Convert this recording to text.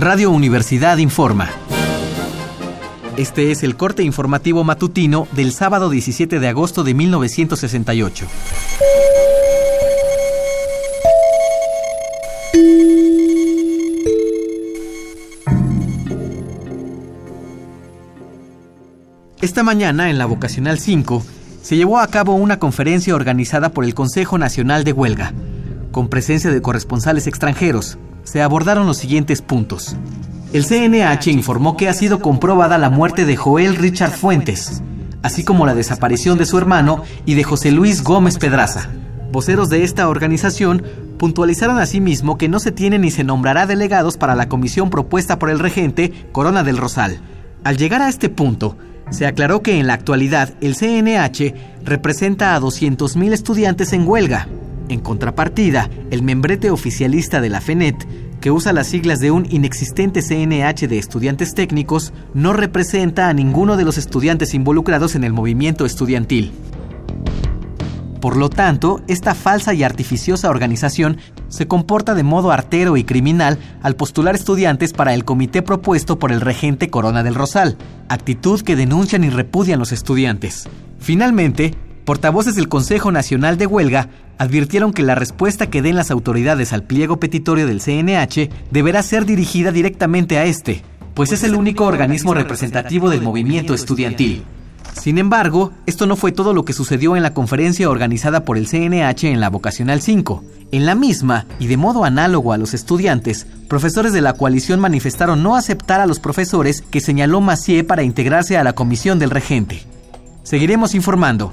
Radio Universidad informa. Este es el corte informativo matutino del sábado 17 de agosto de 1968. Esta mañana, en la Vocacional 5, se llevó a cabo una conferencia organizada por el Consejo Nacional de Huelga, con presencia de corresponsales extranjeros. Se abordaron los siguientes puntos. El CNH informó que ha sido comprobada la muerte de Joel Richard Fuentes, así como la desaparición de su hermano y de José Luis Gómez Pedraza. Voceros de esta organización puntualizaron asimismo que no se tiene ni se nombrará delegados para la comisión propuesta por el regente Corona del Rosal. Al llegar a este punto, se aclaró que en la actualidad el CNH representa a 200.000 estudiantes en huelga. En contrapartida, el membrete oficialista de la FENET que usa las siglas de un inexistente CNH de estudiantes técnicos, no representa a ninguno de los estudiantes involucrados en el movimiento estudiantil. Por lo tanto, esta falsa y artificiosa organización se comporta de modo artero y criminal al postular estudiantes para el comité propuesto por el regente Corona del Rosal, actitud que denuncian y repudian los estudiantes. Finalmente, portavoces del Consejo Nacional de Huelga advirtieron que la respuesta que den las autoridades al pliego petitorio del CNH deberá ser dirigida directamente a este, pues es el único organismo representativo del movimiento estudiantil. Sin embargo, esto no fue todo lo que sucedió en la conferencia organizada por el CNH en la Vocacional 5. En la misma, y de modo análogo a los estudiantes, profesores de la coalición manifestaron no aceptar a los profesores que señaló Macié para integrarse a la comisión del regente. Seguiremos informando.